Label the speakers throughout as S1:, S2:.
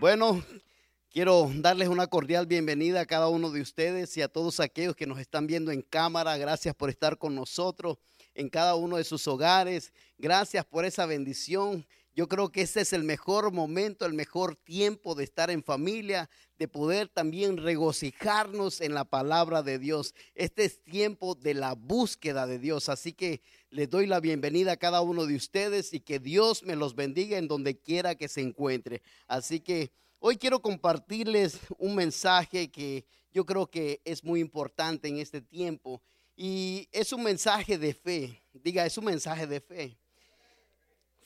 S1: Bueno, quiero darles una cordial bienvenida a cada uno de ustedes y a todos aquellos que nos están viendo en cámara. Gracias por estar con nosotros en cada uno de sus hogares. Gracias por esa bendición. Yo creo que ese es el mejor momento, el mejor tiempo de estar en familia, de poder también regocijarnos en la palabra de Dios. Este es tiempo de la búsqueda de Dios. Así que les doy la bienvenida a cada uno de ustedes y que Dios me los bendiga en donde quiera que se encuentre. Así que hoy quiero compartirles un mensaje que yo creo que es muy importante en este tiempo y es un mensaje de fe. Diga, es un mensaje de fe.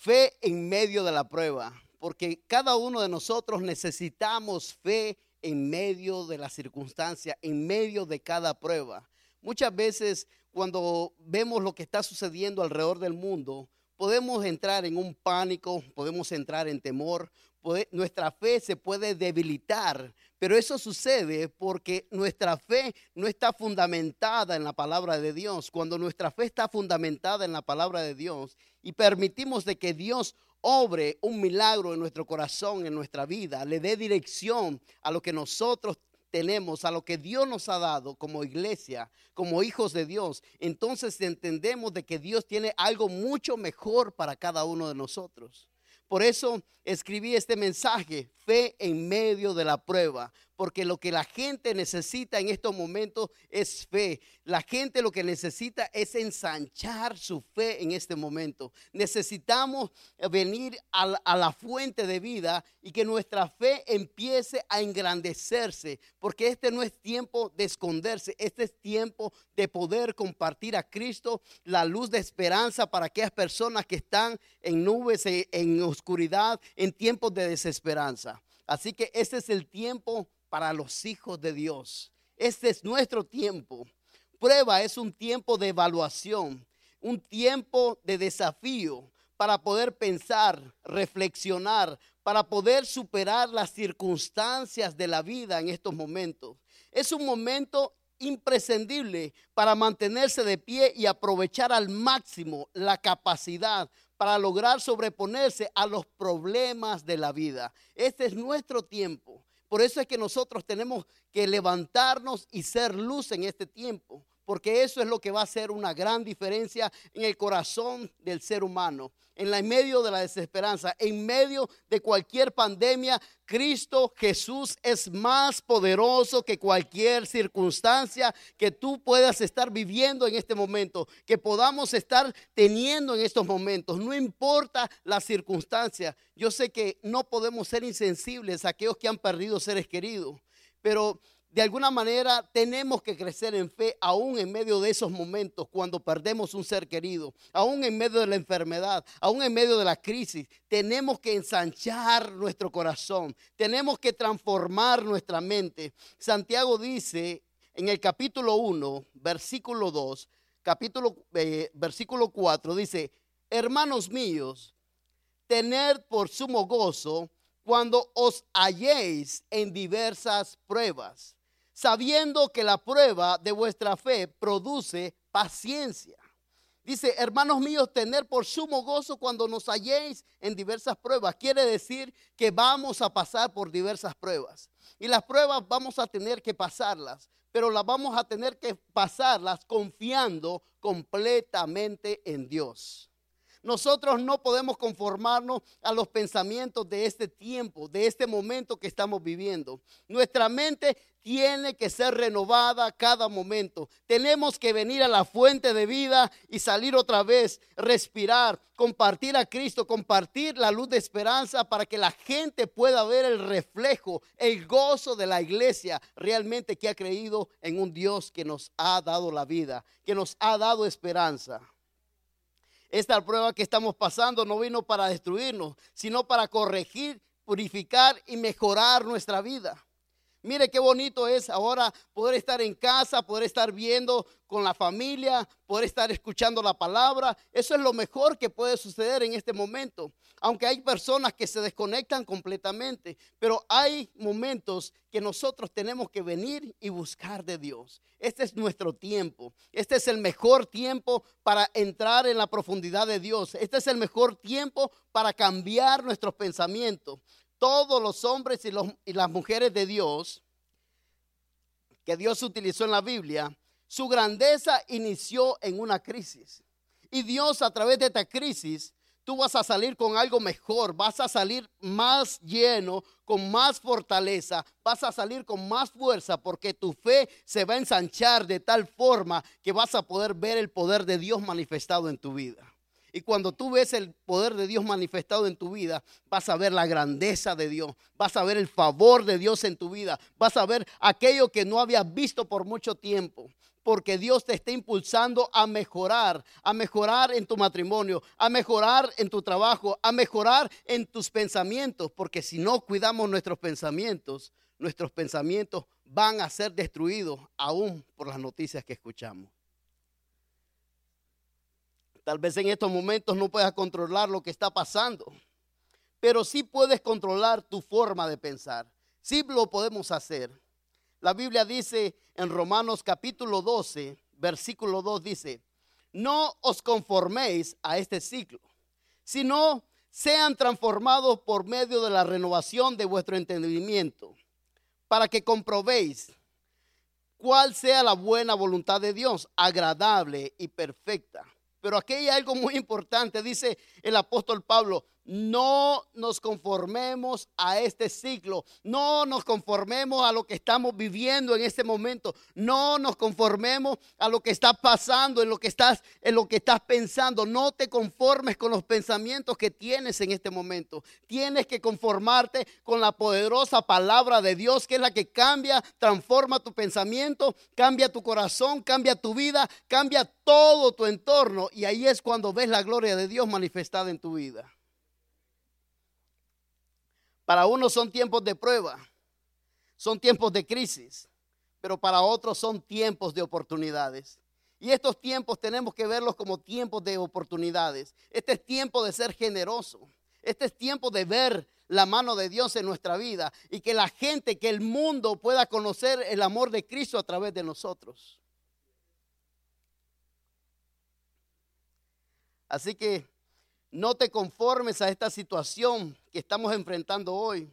S1: Fe en medio de la prueba, porque cada uno de nosotros necesitamos fe en medio de la circunstancia, en medio de cada prueba. Muchas veces cuando vemos lo que está sucediendo alrededor del mundo, podemos entrar en un pánico, podemos entrar en temor, nuestra fe se puede debilitar, pero eso sucede porque nuestra fe no está fundamentada en la palabra de Dios. Cuando nuestra fe está fundamentada en la palabra de Dios y permitimos de que Dios obre un milagro en nuestro corazón, en nuestra vida, le dé dirección a lo que nosotros tenemos, a lo que Dios nos ha dado como iglesia, como hijos de Dios, entonces entendemos de que Dios tiene algo mucho mejor para cada uno de nosotros. Por eso escribí este mensaje, fe en medio de la prueba, porque lo que la gente necesita en estos momentos es fe. La gente lo que necesita es ensanchar su fe en este momento. Necesitamos venir a la, fuente de vida y que nuestra fe empiece a engrandecerse, porque este no es tiempo de esconderse, este es tiempo de poder compartir a Cristo la luz de esperanza para aquellas personas que están en nubes, en oscuridad, en tiempos de desesperanza. Así que este es el tiempo para los hijos de Dios. Este es nuestro tiempo. Prueba es un tiempo de evaluación, un tiempo de desafío para poder pensar, reflexionar, para poder superar las circunstancias de la vida en estos momentos. Es un momento imprescindible para mantenerse de pie y aprovechar al máximo la capacidad para lograr sobreponerse a los problemas de la vida. Este es nuestro tiempo. Por eso es que nosotros tenemos que levantarnos y ser luz en este tiempo, porque eso es lo que va a hacer una gran diferencia en el corazón del ser humano en, la, medio de la desesperanza, en medio de cualquier pandemia, Cristo Jesús es más poderoso que cualquier circunstancia que tú puedas estar viviendo en este momento, que podamos estar teniendo en estos momentos. No importa la circunstancia. Yo sé que no podemos ser insensibles a aquellos que han perdido seres queridos, pero de alguna manera tenemos que crecer en fe aún en medio de esos momentos cuando perdemos un ser querido, aún en medio de la enfermedad, aún en medio de la crisis. Tenemos que ensanchar nuestro corazón, tenemos que transformar nuestra mente. Santiago dice en el capítulo 1, versículo 2, capítulo, eh, versículo 4, dice, hermanos míos, tener por sumo gozo cuando os halléis en diversas pruebas sabiendo que la prueba de vuestra fe produce paciencia. Dice, hermanos míos, tener por sumo gozo cuando nos halléis en diversas pruebas. Quiere decir que vamos a pasar por diversas pruebas. Y las pruebas vamos a tener que pasarlas, pero las vamos a tener que pasarlas confiando completamente en Dios. Nosotros no podemos conformarnos a los pensamientos de este tiempo, de este momento que estamos viviendo. Nuestra mente tiene que ser renovada cada momento. Tenemos que venir a la fuente de vida y salir otra vez, respirar, compartir a Cristo, compartir la luz de esperanza para que la gente pueda ver el reflejo, el gozo de la iglesia realmente que ha creído en un Dios que nos ha dado la vida, que nos ha dado esperanza. Esta prueba que estamos pasando no vino para destruirnos, sino para corregir, purificar y mejorar nuestra vida. Mire qué bonito es ahora poder estar en casa, poder estar viendo con la familia, poder estar escuchando la palabra. Eso es lo mejor que puede suceder en este momento. Aunque hay personas que se desconectan completamente, pero hay momentos que nosotros tenemos que venir y buscar de Dios. Este es nuestro tiempo. Este es el mejor tiempo para entrar en la profundidad de Dios. Este es el mejor tiempo para cambiar nuestros pensamientos. Todos los hombres y, las mujeres de Dios que Dios utilizó en la Biblia, su grandeza inició en una crisis. Y Dios a través de esta crisis tú vas a salir con algo mejor, vas a salir más lleno, con más fortaleza, vas a salir con más fuerza porque tu fe se va a ensanchar de tal forma que vas a poder ver el poder de Dios manifestado en tu vida. Y cuando tú ves el poder de Dios manifestado en tu vida, vas a ver la grandeza de Dios, vas a ver el favor de Dios en tu vida, vas a ver aquello que no habías visto por mucho tiempo porque Dios te está impulsando a mejorar, a mejorar en tu matrimonio, a mejorar en tu trabajo, a mejorar en tus pensamientos, porque si no cuidamos nuestros pensamientos, nuestros pensamientos van a ser destruidos aún por las noticias que escuchamos. Tal vez en estos momentos no puedas controlar lo que está pasando, pero sí puedes controlar tu forma de pensar. Sí lo podemos hacer. La Biblia dice en Romanos capítulo 12, versículo 2 dice, no os conforméis a este ciclo, sino sean transformados por medio de la renovación de vuestro entendimiento, para que comprobéis cuál sea la buena voluntad de Dios, agradable y perfecta. Pero aquí hay algo muy importante, dice el apóstol Pablo, no nos conformemos a este ciclo, no nos conformemos a lo que estamos viviendo en este momento, no nos conformemos a lo que está pasando, en lo que estás en lo que estás pensando, no te conformes con los pensamientos que tienes en este momento. Tienes que conformarte con la poderosa palabra de Dios, que es la que cambia, transforma tu pensamiento, cambia tu corazón, cambia tu vida, cambia todo tu entorno y ahí es cuando ves la gloria de Dios manifestada en tu vida. Para unos son tiempos de prueba, son tiempos de crisis, pero para otros son tiempos de oportunidades. Y estos tiempos tenemos que verlos como tiempos de oportunidades. Este es tiempo de ser generoso. Este es tiempo de ver la mano de Dios en nuestra vida y que la gente, que el mundo pueda conocer el amor de Cristo a través de nosotros. Así que no te conformes a esta situación que estamos enfrentando hoy.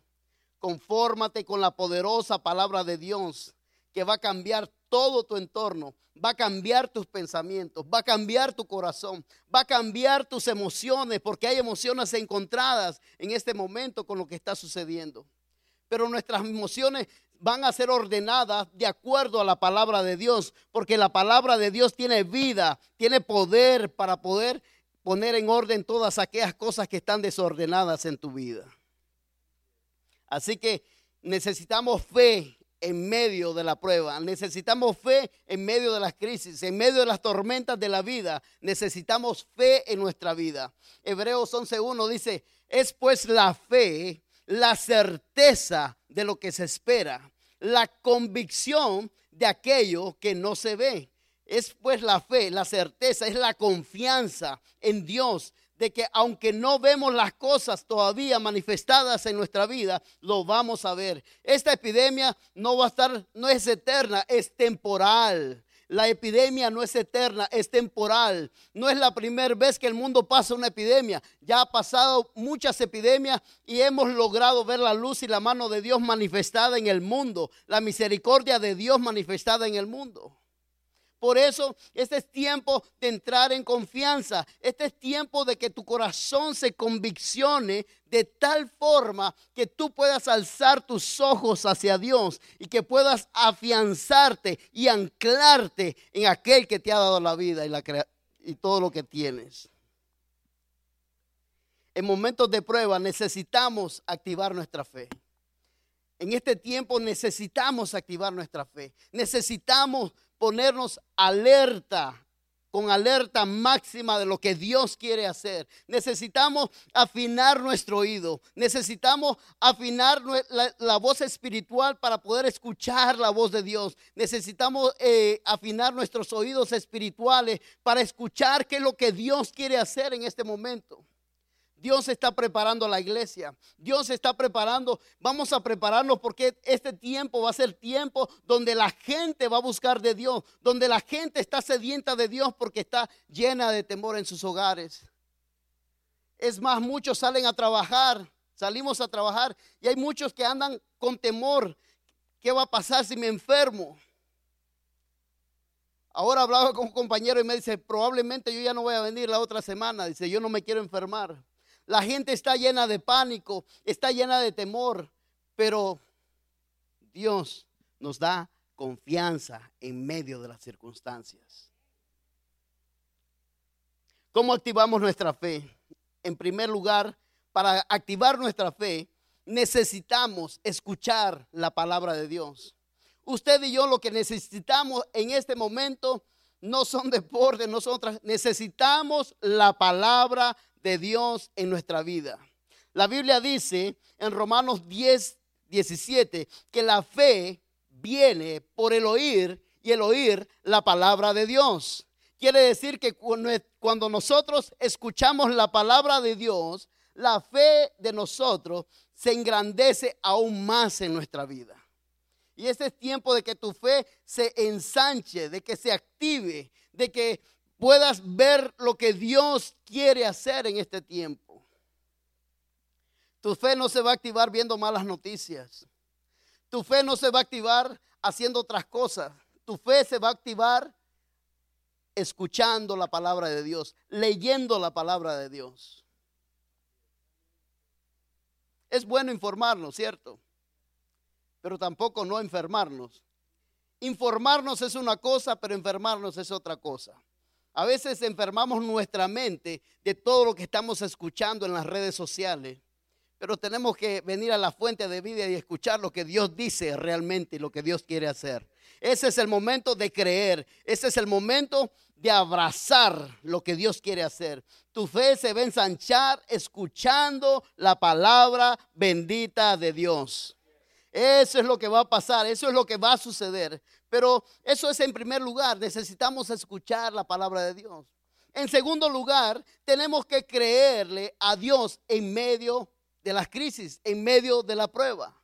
S1: Confórmate con la poderosa palabra de Dios que va a cambiar todo tu entorno, va a cambiar tus pensamientos, va a cambiar tu corazón, va a cambiar tus emociones, porque hay emociones encontradas en este momento con lo que está sucediendo. Pero nuestras emociones van a ser ordenadas de acuerdo a la palabra de Dios, porque la palabra de Dios tiene vida, tiene poder para poder poner en orden todas aquellas cosas que están desordenadas en tu vida. Así que necesitamos fe en medio de la prueba, necesitamos fe en medio de las crisis, en medio de las tormentas de la vida, necesitamos fe en nuestra vida. Hebreos 11.1 dice, es pues la fe, la certeza de lo que se espera, la convicción de aquello que no se ve. Es pues la fe, la certeza, es la confianza en Dios de que aunque no vemos las cosas todavía manifestadas en nuestra vida, lo vamos a ver. Esta epidemia no va a estar, no es eterna, es temporal. La epidemia no es eterna, es temporal. No es la primera vez que el mundo pasa una epidemia. Ya ha pasado muchas epidemias y hemos logrado ver la luz y la mano de Dios manifestada en el mundo, la misericordia de Dios manifestada en el mundo. Por eso, este es tiempo de entrar en confianza. Este es tiempo de que tu corazón se conviccione de tal forma que tú puedas alzar tus ojos hacia Dios y que puedas afianzarte y anclarte en aquel que te ha dado la vida y, la y todo lo que tienes. En momentos de prueba necesitamos activar nuestra fe. En este tiempo necesitamos activar nuestra fe. Necesitamos ponernos alerta, con alerta máxima de lo que Dios quiere hacer. Necesitamos afinar nuestro oído. Necesitamos afinar la, voz espiritual para poder escuchar la voz de Dios. Necesitamos eh, afinar nuestros oídos espirituales para escuchar qué es lo que Dios quiere hacer en este momento. Dios está preparando la iglesia. Dios está preparando. Vamos a prepararnos porque este tiempo va a ser tiempo donde la gente va a buscar de Dios, donde la gente está sedienta de Dios porque está llena de temor en sus hogares. Es más, muchos salen a trabajar Salimos a trabajar y hay muchos que andan con temor. ¿Qué va a pasar si me enfermo? Ahora hablaba con un compañero y me dice, probablemente yo ya no voy a venir la otra semana. Dice, yo no me quiero enfermar. La gente está llena de pánico, está llena de temor, pero Dios nos da confianza en medio de las circunstancias. ¿Cómo activamos nuestra fe? En primer lugar, para activar nuestra fe, necesitamos escuchar la palabra de Dios. Usted y yo lo que necesitamos en este momento no son deportes, no son otras. Necesitamos la palabra de Dios en nuestra vida. La Biblia dice en Romanos 10, 17 que la fe viene por el oír y el oír la palabra de Dios. Quiere decir que cuando nosotros escuchamos la palabra de Dios, la fe de nosotros se engrandece aún más en nuestra vida. Y ese es tiempo de que tu fe se ensanche, de que se active, de que puedas ver lo que Dios quiere hacer en este tiempo. Tu fe no se va a activar viendo malas noticias. Tu fe no se va a activar haciendo otras cosas. Tu fe se va a activar escuchando la palabra de Dios, leyendo la palabra de Dios. Es bueno informarnos, ¿cierto? Pero tampoco no enfermarnos. Informarnos es una cosa, pero enfermarnos es otra cosa. A veces enfermamos nuestra mente de todo lo que estamos escuchando en las redes sociales, pero tenemos que venir a la fuente de vida y escuchar lo que Dios dice realmente lo que Dios quiere hacer. Ese es el momento de creer, ese es el momento de abrazar lo que Dios quiere hacer. Tu fe se va a ensanchar escuchando la palabra bendita de Dios. Eso es lo que va a pasar, eso es lo que va a suceder. Pero eso es en primer lugar, necesitamos escuchar la palabra de Dios. En segundo lugar, tenemos que creerle a Dios en medio de las crisis, en medio de la prueba.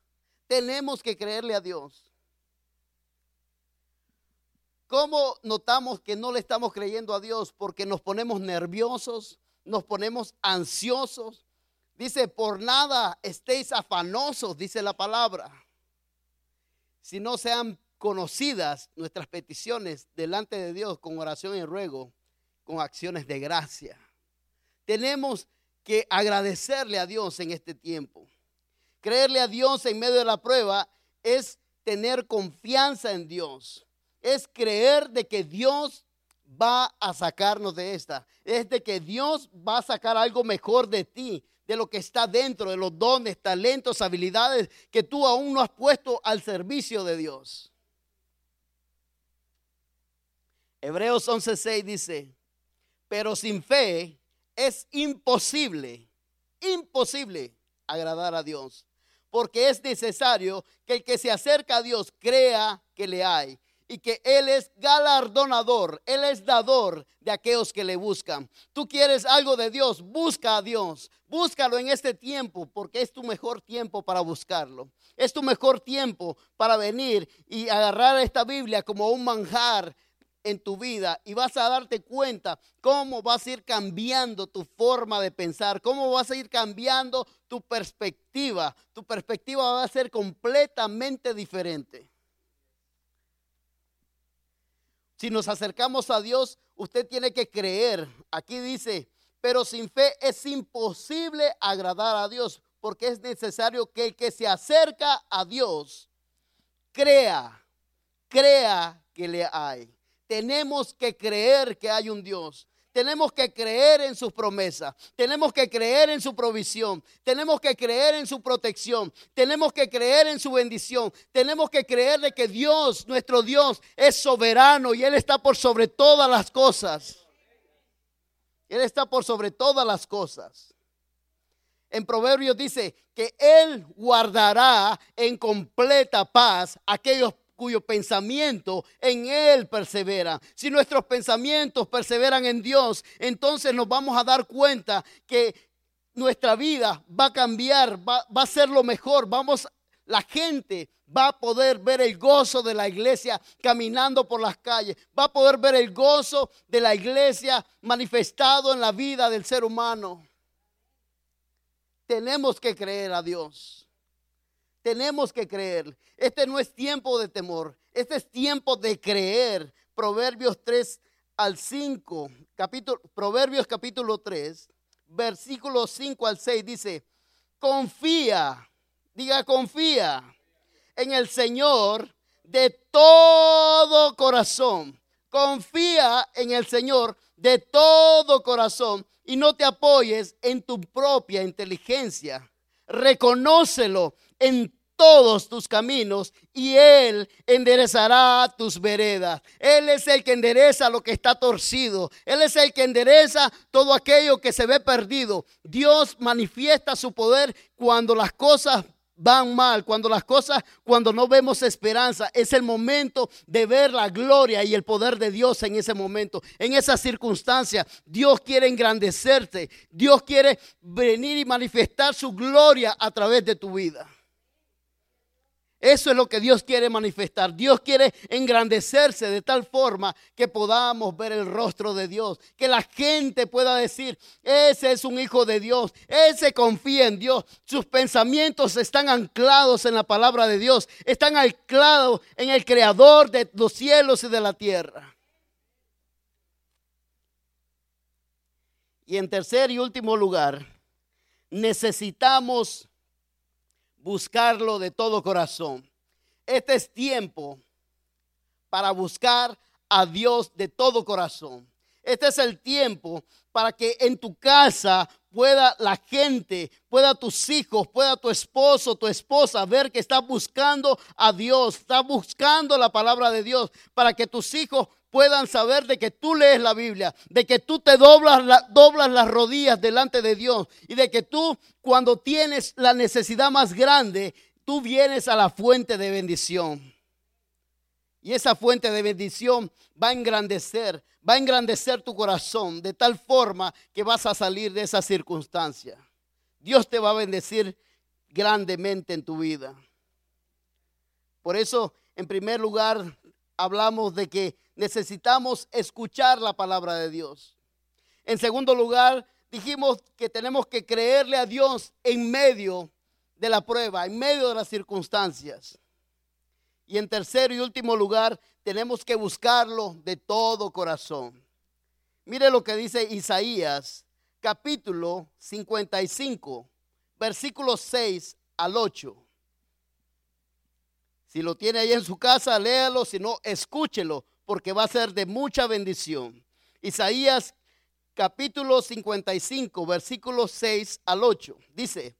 S1: Tenemos que creerle a Dios. ¿Cómo notamos que no le estamos creyendo a Dios? Porque nos ponemos nerviosos, nos ponemos ansiosos. Dice, por nada estéis afanosos, dice la palabra. Si no sean conocidas nuestras peticiones delante de Dios con oración y ruego, con acciones de gracia. Tenemos que agradecerle a Dios en este tiempo. Creerle a Dios en medio de la prueba es tener confianza en Dios. Es creer de que Dios va a sacarnos de esta. Es de que Dios va a sacar algo mejor de ti, de lo que está dentro, de los dones, talentos, habilidades que tú aún no has puesto al servicio de Dios. Hebreos 11:6 dice, pero sin fe es imposible, imposible agradar a Dios, porque es necesario que el que se acerca a Dios crea que le hay y que Él es galardonador, Él es dador de aquellos que le buscan. Tú quieres algo de Dios, busca a Dios, búscalo en este tiempo, porque es tu mejor tiempo para buscarlo. Es tu mejor tiempo para venir y agarrar esta Biblia como un manjar en tu vida y vas a darte cuenta cómo vas a ir cambiando tu forma de pensar, cómo vas a ir cambiando tu perspectiva. Tu perspectiva va a ser completamente diferente. Si nos acercamos a Dios, usted tiene que creer. Aquí dice, pero sin fe es imposible agradar a Dios, porque es necesario que el que se acerca a Dios crea, crea que le hay. Tenemos que creer que hay un Dios. Tenemos que creer en sus promesas. Tenemos que creer en su provisión. Tenemos que creer en su protección. Tenemos que creer en su bendición. Tenemos que creer de que Dios, nuestro Dios, es soberano y Él está por sobre todas las cosas. Él está por sobre todas las cosas. En Proverbios dice que Él guardará en completa paz aquellos cuyo pensamiento en Él persevera. Si nuestros pensamientos perseveran en Dios, entonces nos vamos a dar cuenta que nuestra vida va a cambiar, va, a ser lo mejor. Vamos, la gente va a poder ver el gozo de la iglesia caminando por las calles, va a poder ver el gozo de la iglesia manifestado en la vida del ser humano. tenemos que creer a Dios. Tenemos que creer. Este no es tiempo de temor, este es tiempo de creer. Proverbios 3 al 5, capítulo, Proverbios capítulo 3, versículos 5 al 6 dice, confía, diga confía en el Señor de todo corazón. Confía en el Señor de todo corazón y no te apoyes en tu propia inteligencia. Reconócelo en todos tus caminos y Él enderezará tus veredas. Él es el que endereza lo que está torcido. Él es el que endereza todo aquello que se ve perdido. Dios manifiesta su poder cuando las cosas van mal, cuando las cosas, cuando no vemos esperanza, es el momento de ver la gloria y el poder de Dios en ese momento, en esa circunstancia. Dios quiere engrandecerte, Dios quiere venir y manifestar su gloria a través de tu vida. Eso es lo que Dios quiere manifestar. Dios quiere engrandecerse de tal forma que podamos ver el rostro de Dios. Que la gente pueda decir, ese es un hijo de Dios. Ese confía en Dios. Sus pensamientos están anclados en la palabra de Dios. Están anclados en el creador de los cielos y de la tierra. Y en tercer y último lugar, necesitamos buscarlo de todo corazón. Este es tiempo para buscar a Dios de todo corazón. Este es el tiempo para que en tu casa pueda la gente, pueda tus hijos, pueda tu esposo, tu esposa ver que estás buscando a Dios, estás buscando la palabra de Dios, para que tus hijos puedan saber de que tú lees la Biblia, de que tú te doblas, doblas las rodillas delante de Dios y de que tú cuando tienes la necesidad más grande, tú vienes a la fuente de bendición. Y esa fuente de bendición va a engrandecer, va a engrandecer tu corazón de tal forma que vas a salir de esa circunstancia. Dios te va a bendecir grandemente en tu vida. Por eso, en primer lugar, hablamos de que necesitamos escuchar la palabra de Dios. En segundo lugar, dijimos que tenemos que creerle a Dios en medio de la prueba, en medio de las circunstancias. Y en tercer y último lugar, tenemos que buscarlo de todo corazón. Mire lo que dice Isaías, capítulo 55, versículos 6 al 8. Si lo tiene ahí en su casa, léalo, si no, escúchelo, porque va a ser de mucha bendición. Isaías capítulo 55, versículos 6 al 8. Dice,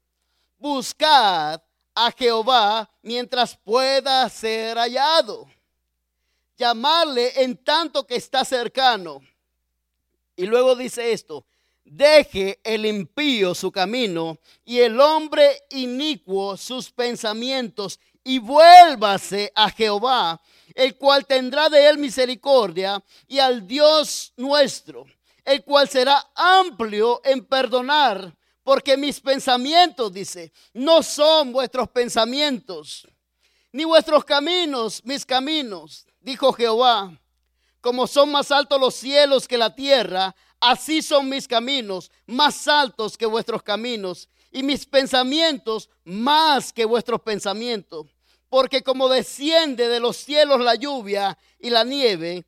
S1: buscad a Jehová mientras pueda ser hallado. Llamarle en tanto que está cercano. Y luego dice esto, deje el impío su camino y el hombre inicuo sus pensamientos y vuélvase a Jehová, el cual tendrá de él misericordia, y al Dios nuestro, el cual será amplio en perdonar, porque mis pensamientos, dice, no son vuestros pensamientos, ni vuestros caminos, mis caminos, dijo Jehová. Como son más altos los cielos que la tierra, así son mis caminos, más altos que vuestros caminos, y mis pensamientos más que vuestros pensamientos porque como desciende de los cielos la lluvia y la nieve,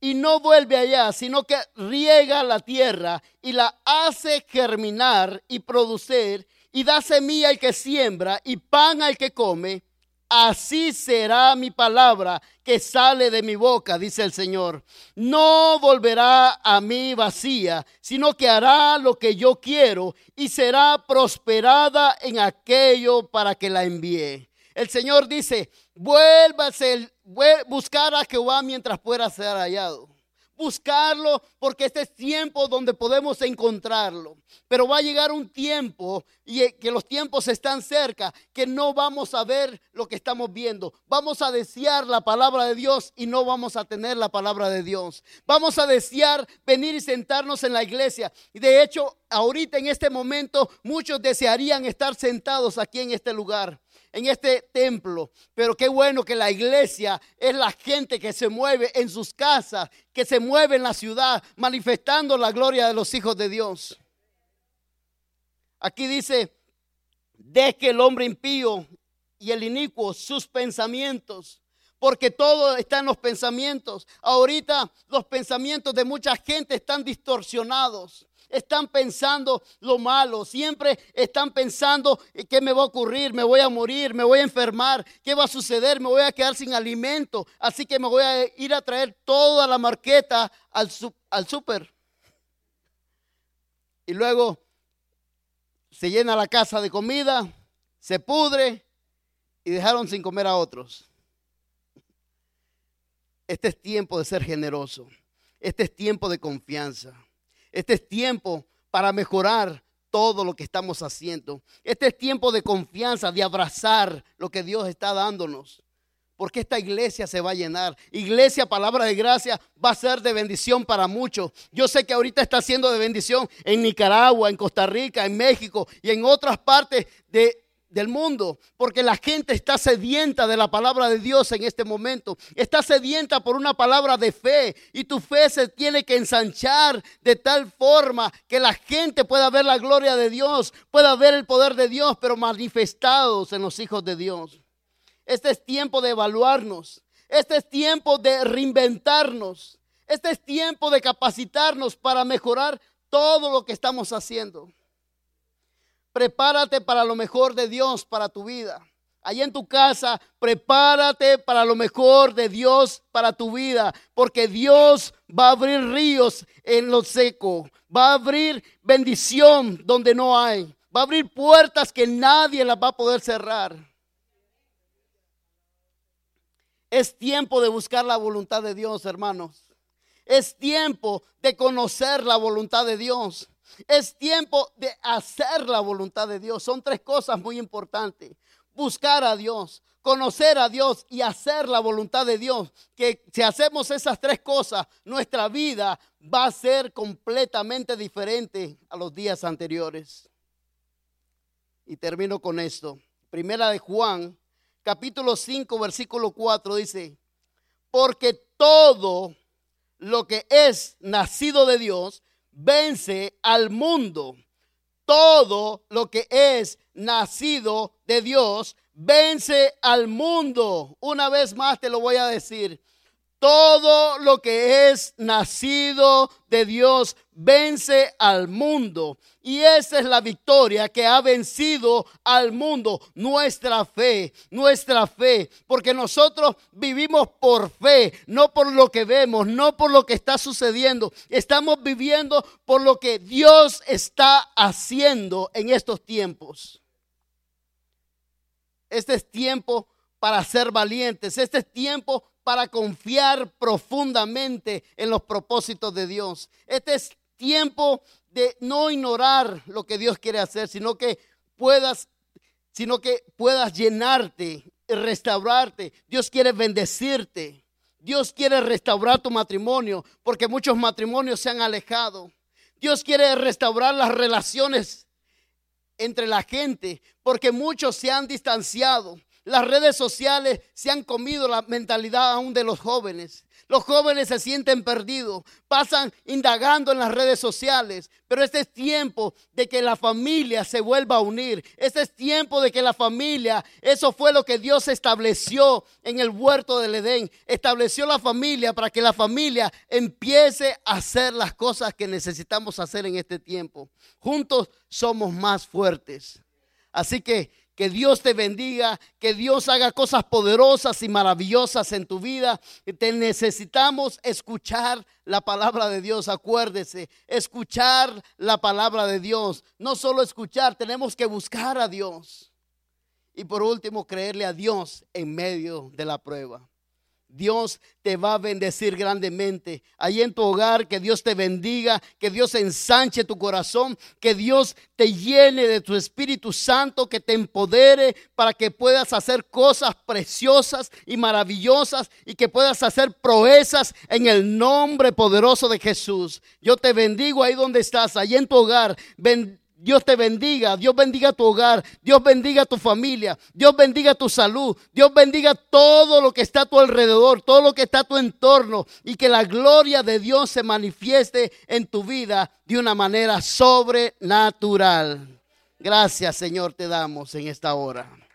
S1: y no vuelve allá, sino que riega la tierra y la hace germinar y producir, y da semilla al que siembra y pan al que come, así será mi palabra que sale de mi boca, dice el Señor. No volverá a mí vacía, sino que hará lo que yo quiero y será prosperada en aquello para que la envíe. El Señor dice, vuélvase, buscar a Jehová mientras pueda ser hallado. Buscarlo porque este es tiempo donde podemos encontrarlo. Pero va a llegar un tiempo y eh, que los tiempos están cerca, que no vamos a ver lo que estamos viendo. Vamos a desear la palabra de Dios y no vamos a tener la palabra de Dios. Vamos a desear venir y sentarnos en la iglesia. De hecho, ahorita en este momento, muchos desearían estar sentados aquí en este lugar en este templo. Pero qué bueno que la iglesia es la gente que se mueve en sus casas, que se mueve en la ciudad, manifestando la gloria de los hijos de Dios. Aquí dice Deje el hombre impío y el inicuo sus pensamientos, porque todo está en los pensamientos. Ahorita los pensamientos de mucha gente están distorsionados. Están pensando lo malo, siempre están pensando qué me va a ocurrir, me voy a morir, me voy a enfermar, qué va a suceder, me voy a quedar sin alimento, así que me voy a ir a traer toda la marqueta al, al súper. Y luego se llena la casa de comida, se pudre y dejaron sin comer a otros. Este es tiempo de ser generoso. Este es tiempo de confianza. Este es tiempo para mejorar todo lo que estamos haciendo. Este es tiempo de confianza, de abrazar lo que Dios está dándonos. Porque esta iglesia se va a llenar. Iglesia, palabra de gracia, va a ser de bendición para muchos. Yo sé que ahorita está siendo de bendición en Nicaragua, en Costa Rica, en México y en otras partes de, del mundo, porque la gente está sedienta de la palabra de Dios en este momento. Está sedienta por una palabra de fe y tu fe se tiene que ensanchar de tal forma que la gente pueda ver la gloria de Dios, pueda ver el poder de Dios, pero manifestados en los hijos de Dios. Este es tiempo de evaluarnos. Este es tiempo de reinventarnos. Este es tiempo de capacitarnos para mejorar todo lo que estamos haciendo. Prepárate para lo mejor de Dios para tu vida. Allí en tu casa, prepárate para lo mejor de Dios para tu vida, porque Dios va a abrir ríos en lo seco, va a abrir bendición donde no hay, va a abrir puertas que nadie las va a poder cerrar. Es tiempo de buscar la voluntad de Dios, hermanos. Es tiempo de conocer la voluntad de Dios. Es tiempo de hacer la voluntad de Dios. Son tres cosas muy importantes. Buscar a Dios, conocer a Dios y hacer la voluntad de Dios. Que si hacemos esas tres cosas, nuestra vida va a ser completamente diferente a los días anteriores. Y termino con esto. Primera de Juan capítulo 5, versículo 4 dice, porque todo lo que es nacido de Dios vence al mundo. Todo lo que es nacido de Dios vence al mundo. Una vez más te lo voy a decir. Todo lo que es nacido de Dios vence al mundo. Y esa es la victoria que ha vencido al mundo. Nuestra fe, nuestra fe. Porque nosotros vivimos por fe, no por lo que vemos, no por lo que está sucediendo. Estamos viviendo por lo que Dios está haciendo en estos tiempos. Este es tiempo para ser valientes. Este es tiempo para confiar profundamente en los propósitos de Dios. Este es tiempo de no ignorar lo que Dios quiere hacer, sino que puedas sino que puedas llenarte, restaurarte. Dios quiere bendecirte. Dios quiere restaurar tu matrimonio, porque muchos matrimonios se han alejado. Dios quiere restaurar las relaciones entre la gente, porque muchos se han distanciado. Las redes sociales se han comido la mentalidad aún de los jóvenes. Los jóvenes se sienten perdidos, pasan indagando en las redes sociales, pero este es tiempo de que la familia se vuelva a unir. Este es tiempo de que la familia, eso fue lo que Dios estableció en el huerto del Edén. Estableció la familia para que la familia empiece a hacer las cosas que necesitamos hacer en este tiempo. Juntos somos más fuertes. Así que que Dios te bendiga, que Dios haga cosas poderosas y maravillosas en tu vida. Te necesitamos escuchar la palabra de Dios, acuérdese, escuchar la palabra de Dios. No solo escuchar, tenemos que buscar a Dios. Y por último, creerle a Dios en medio de la prueba. Dios te va a bendecir grandemente. Ahí en tu hogar, que Dios te bendiga, que Dios ensanche tu corazón, que Dios te llene de tu Espíritu Santo, que te empodere para que puedas hacer cosas preciosas y maravillosas y que puedas hacer proezas en el nombre poderoso de Jesús. Yo te bendigo ahí donde estás, ahí en tu hogar. Dios te bendiga, Dios bendiga tu hogar, Dios bendiga tu familia, Dios bendiga tu salud, Dios bendiga todo lo que está a tu alrededor, todo lo que está a tu entorno y que la gloria de Dios se manifieste en tu vida de una manera sobrenatural. Gracias, Señor, te damos en esta hora.